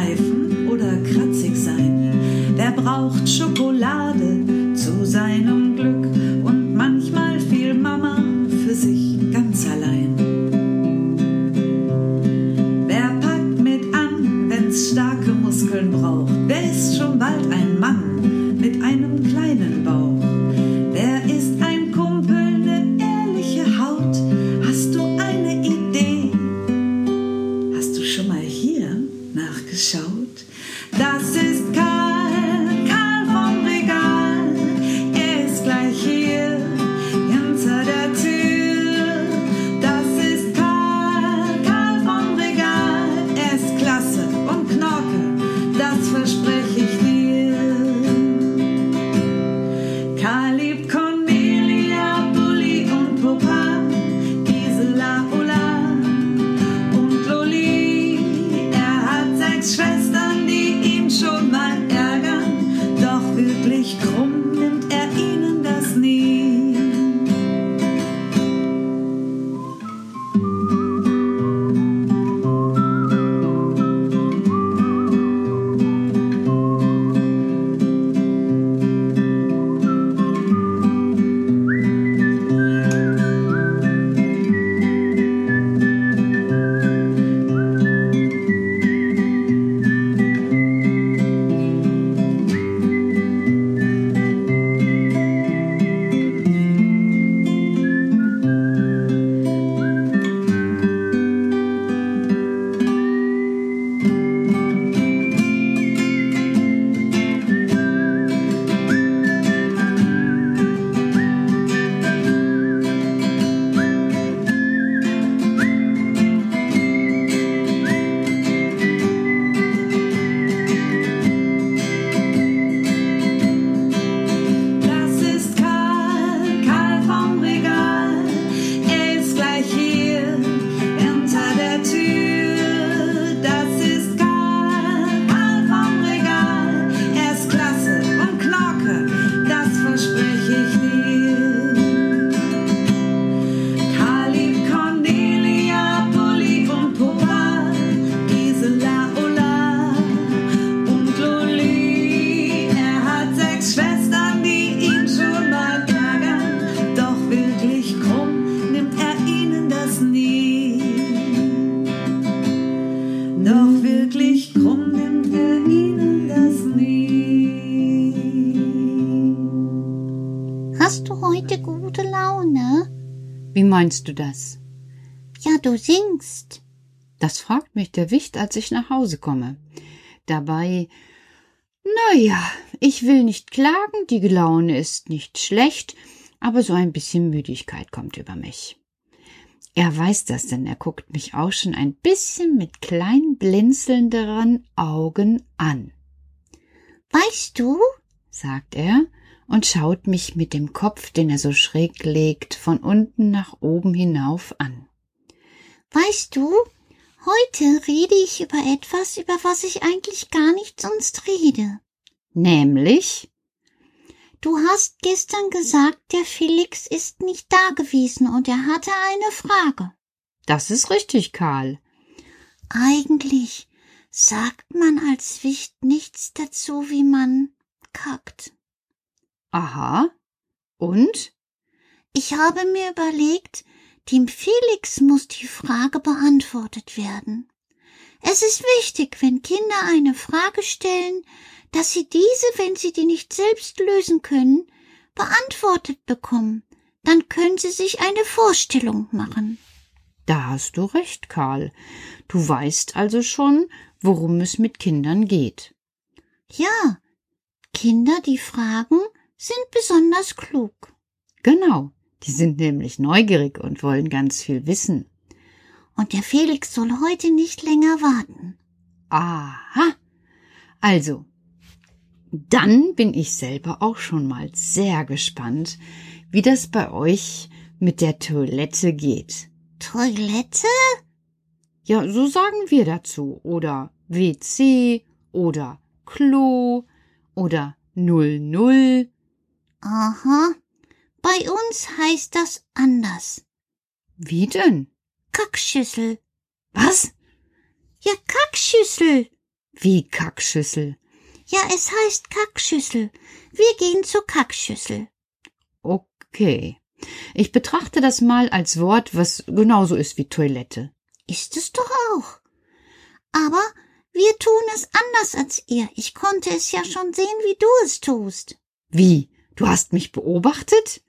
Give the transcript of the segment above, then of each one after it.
schleifen oder kratzig sein? Wer braucht Schokolade? Hast du heute gute Laune? Wie meinst du das? Ja, du singst. Das fragt mich der Wicht, als ich nach Hause komme. Dabei, na ja, ich will nicht klagen, die Laune ist nicht schlecht, aber so ein bisschen Müdigkeit kommt über mich. Er weiß das, denn er guckt mich auch schon ein bisschen mit klein blinzelnderen Augen an. Weißt du, sagt er, und schaut mich mit dem Kopf, den er so schräg legt, von unten nach oben hinauf an. Weißt du, heute rede ich über etwas, über was ich eigentlich gar nicht sonst rede. Nämlich? Du hast gestern gesagt, der Felix ist nicht da gewesen und er hatte eine Frage. Das ist richtig, Karl. Eigentlich sagt man als Wicht nichts dazu, wie man kackt. Aha. Und? Ich habe mir überlegt, dem Felix muss die Frage beantwortet werden. Es ist wichtig, wenn Kinder eine Frage stellen, dass sie diese, wenn sie die nicht selbst lösen können, beantwortet bekommen. Dann können sie sich eine Vorstellung machen. Da hast du recht, Karl. Du weißt also schon, worum es mit Kindern geht. Ja, Kinder, die fragen, sind besonders klug. Genau, die sind nämlich neugierig und wollen ganz viel wissen. Und der Felix soll heute nicht länger warten. Aha. Also, dann bin ich selber auch schon mal sehr gespannt, wie das bei euch mit der Toilette geht. Toilette? Ja, so sagen wir dazu. Oder WC oder Klo oder 00. Aha. Bei uns heißt das anders. Wie denn? Kackschüssel. Was? Ja, Kackschüssel. Wie Kackschüssel? Ja, es heißt Kackschüssel. Wir gehen zur Kackschüssel. Okay. Ich betrachte das mal als Wort, was genauso ist wie Toilette. Ist es doch auch. Aber wir tun es anders als ihr. Ich konnte es ja schon sehen, wie du es tust. Wie? Du hast mich beobachtet?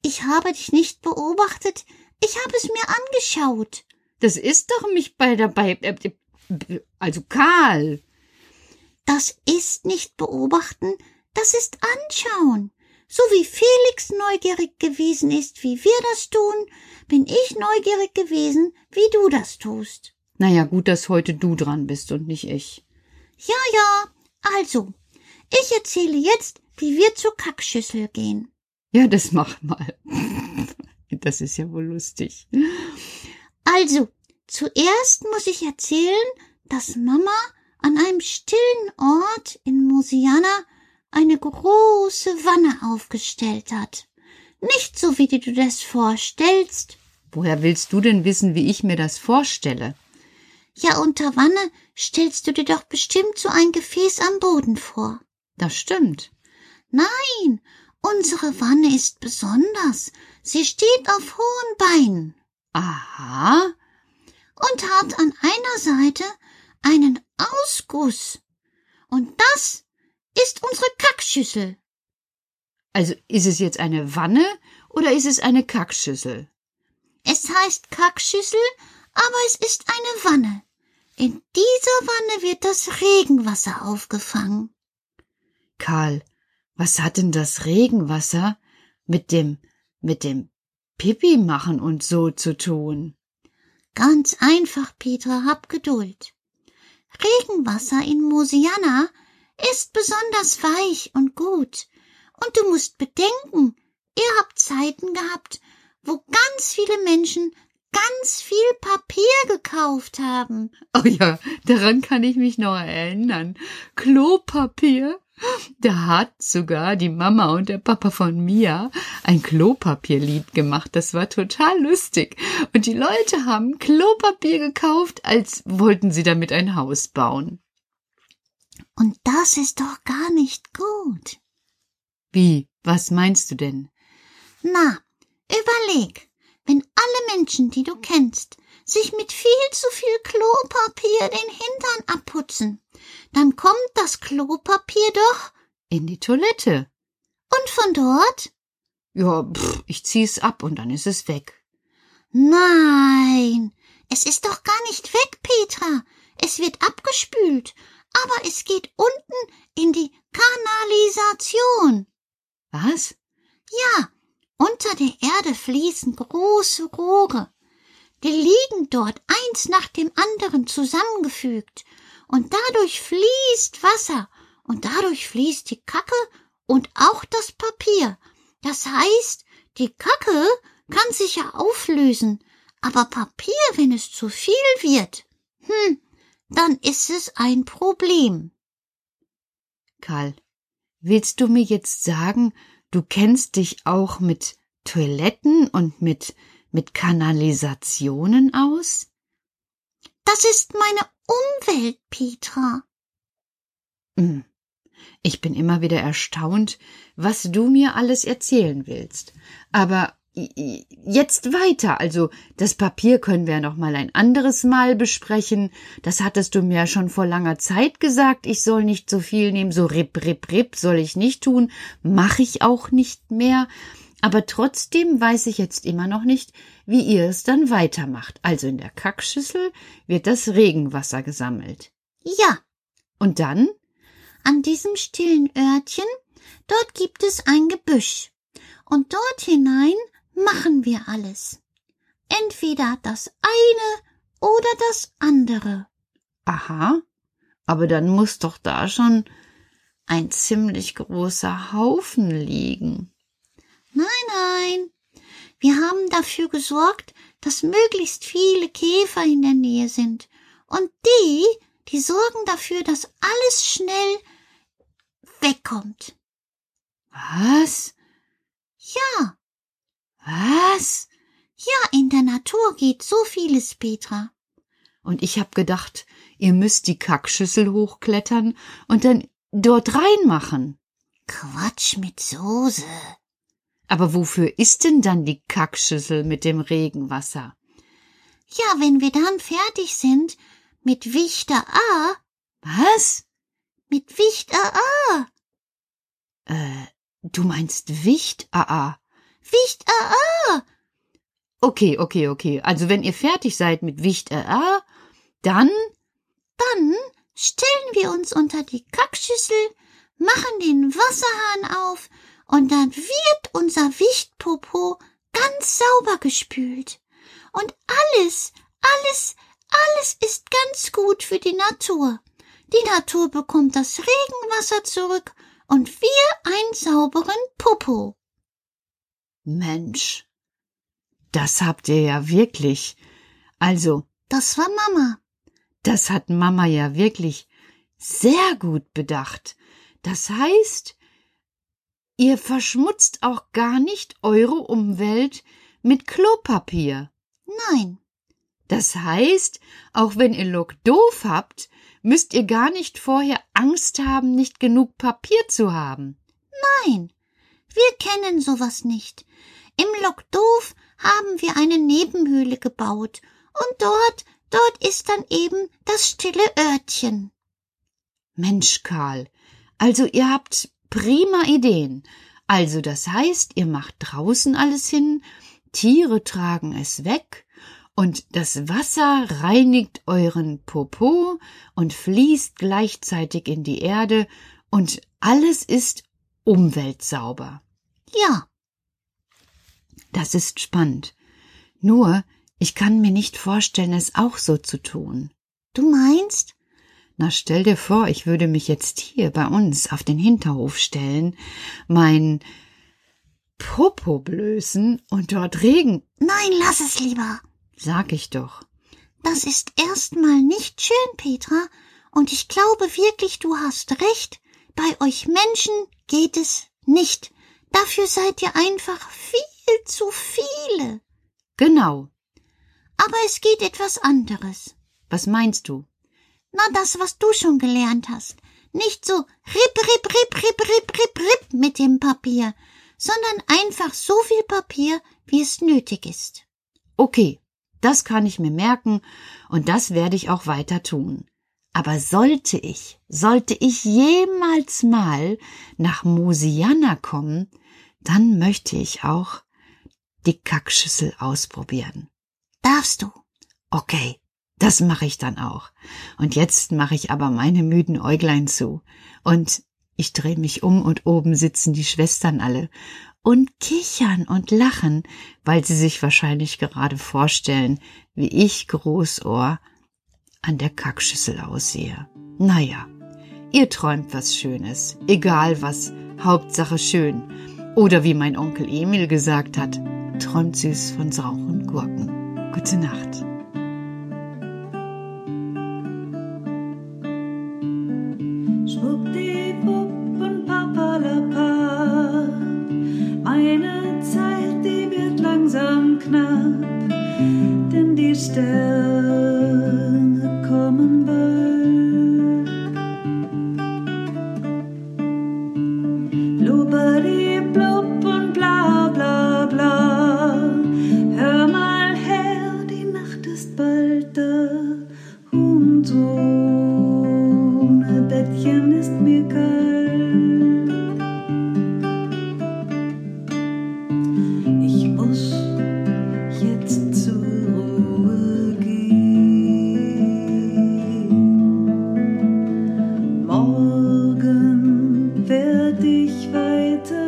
Ich habe dich nicht beobachtet. Ich habe es mir angeschaut. Das ist doch mich bei dabei. Äh, äh, also Karl. Das ist nicht beobachten, das ist anschauen. So wie Felix neugierig gewesen ist, wie wir das tun, bin ich neugierig gewesen, wie du das tust. Naja, gut, dass heute du dran bist und nicht ich. Ja, ja. Also, ich erzähle jetzt, wie wir zur Kackschüssel gehen. Ja, das mach mal. Das ist ja wohl lustig. Also, zuerst muss ich erzählen, dass Mama an einem stillen Ort in Mosiana eine große Wanne aufgestellt hat. Nicht so, wie du dir das vorstellst. Woher willst du denn wissen, wie ich mir das vorstelle? Ja, unter Wanne stellst du dir doch bestimmt so ein Gefäß am Boden vor. Das stimmt. Nein, unsere Wanne ist besonders. Sie steht auf hohen Beinen. Aha. Und hat an einer Seite einen Ausguss. Und das ist unsere Kackschüssel. Also ist es jetzt eine Wanne oder ist es eine Kackschüssel? Es heißt Kackschüssel, aber es ist eine Wanne. In dieser Wanne wird das Regenwasser aufgefangen. Karl, was hat denn das Regenwasser mit dem, mit dem Pipi machen und so zu tun? Ganz einfach, Petra, hab Geduld. Regenwasser in Mosiana ist besonders weich und gut. Und du musst bedenken, ihr habt Zeiten gehabt, wo ganz viele Menschen ganz viel Papier gekauft haben. Oh ja, daran kann ich mich noch erinnern. Klopapier. Da hat sogar die Mama und der Papa von Mia ein Klopapierlied gemacht. Das war total lustig. Und die Leute haben Klopapier gekauft, als wollten sie damit ein Haus bauen. Und das ist doch gar nicht gut. Wie? Was meinst du denn? Na, überleg, wenn alle Menschen, die du kennst, sich mit viel zu viel Klopapier den Hintern abputzen, dann kommt das Klopapier doch in die Toilette. Und von dort? Ja, pff, ich zieh's ab und dann ist es weg. Nein, es ist doch gar nicht weg, Petra. Es wird abgespült, aber es geht unten in die Kanalisation. Was? Ja, unter der Erde fließen große Rohre. Die liegen dort eins nach dem anderen zusammengefügt, und dadurch fließt Wasser, und dadurch fließt die Kacke und auch das Papier. Das heißt, die Kacke kann sich ja auflösen, aber Papier, wenn es zu viel wird, hm, dann ist es ein Problem. Karl, willst du mir jetzt sagen, du kennst dich auch mit Toiletten und mit, mit Kanalisationen aus? Das ist meine Umwelt, Petra. Hm. Ich bin immer wieder erstaunt, was du mir alles erzählen willst. Aber jetzt weiter. Also das Papier können wir noch mal ein anderes Mal besprechen. Das hattest du mir ja schon vor langer Zeit gesagt. Ich soll nicht so viel nehmen. So rip rip rip soll ich nicht tun. Mache ich auch nicht mehr. Aber trotzdem weiß ich jetzt immer noch nicht, wie ihr es dann weitermacht. Also in der Kackschüssel wird das Regenwasser gesammelt. Ja. Und dann? An diesem stillen Örtchen, dort gibt es ein Gebüsch. Und dort hinein machen wir alles. Entweder das eine oder das andere. Aha, aber dann muss doch da schon ein ziemlich großer Haufen liegen. Nein, nein. Wir haben dafür gesorgt, dass möglichst viele Käfer in der Nähe sind. Und die, die sorgen dafür, dass alles schnell wegkommt. Was? Ja, was? Ja, in der Natur geht so vieles, Petra. Und ich hab gedacht, ihr müsst die Kackschüssel hochklettern und dann dort reinmachen. Quatsch mit Soße. Aber wofür ist denn dann die Kackschüssel mit dem Regenwasser? Ja, wenn wir dann fertig sind mit Wichter A. Was? Mit Wichter A. Äh, du meinst Wicht AA? Wicht AA. Okay, okay, okay. Also wenn ihr fertig seid mit Wicht AA, dann dann stellen wir uns unter die Kackschüssel, machen den Wasserhahn auf und dann wird unser Wichtpopo ganz sauber gespült. Und alles, alles, alles ist ganz gut für die Natur. Die Natur bekommt das Regenwasser zurück und wir einen sauberen Popo. Mensch, das habt ihr ja wirklich. Also. Das war Mama. Das hat Mama ja wirklich sehr gut bedacht. Das heißt, ihr verschmutzt auch gar nicht eure Umwelt mit Klopapier. Nein. Das heißt, auch wenn ihr Look doof habt, müsst ihr gar nicht vorher Angst haben, nicht genug Papier zu haben. Nein, wir kennen sowas nicht. Im Lokdoof haben wir eine Nebenhöhle gebaut und dort, dort ist dann eben das stille Örtchen. Mensch, Karl, also ihr habt prima Ideen. Also das heißt, ihr macht draußen alles hin, Tiere tragen es weg, und das Wasser reinigt euren Popo und fließt gleichzeitig in die Erde, und alles ist umweltsauber. Ja, das ist spannend. Nur, ich kann mir nicht vorstellen, es auch so zu tun. Du meinst? Na, stell dir vor, ich würde mich jetzt hier bei uns auf den Hinterhof stellen, mein Popo blößen und dort Regen. Nein, lass es lieber. Sag ich doch. Das ist erstmal nicht schön, Petra, und ich glaube wirklich, du hast recht. Bei euch Menschen geht es nicht. Dafür seid ihr einfach viel zu viele. Genau. Aber es geht etwas anderes. Was meinst du? Na, das, was du schon gelernt hast. Nicht so rip, rip, rip, rip, rip, rip, rip mit dem Papier, sondern einfach so viel Papier, wie es nötig ist. Okay, das kann ich mir merken und das werde ich auch weiter tun. Aber sollte ich, sollte ich jemals mal nach Mosiana kommen, dann möchte ich auch die Kackschüssel ausprobieren. Darfst du? Okay, das mache ich dann auch. Und jetzt mache ich aber meine müden Äuglein zu. Und ich drehe mich um und oben sitzen die Schwestern alle und kichern und lachen, weil sie sich wahrscheinlich gerade vorstellen, wie ich Großohr an der Kackschüssel aussehe. Naja, ihr träumt was Schönes, egal was, Hauptsache schön. Oder wie mein Onkel Emil gesagt hat, träumt süß von sauren Gurken. Gute Nacht. Die ich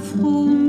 froh.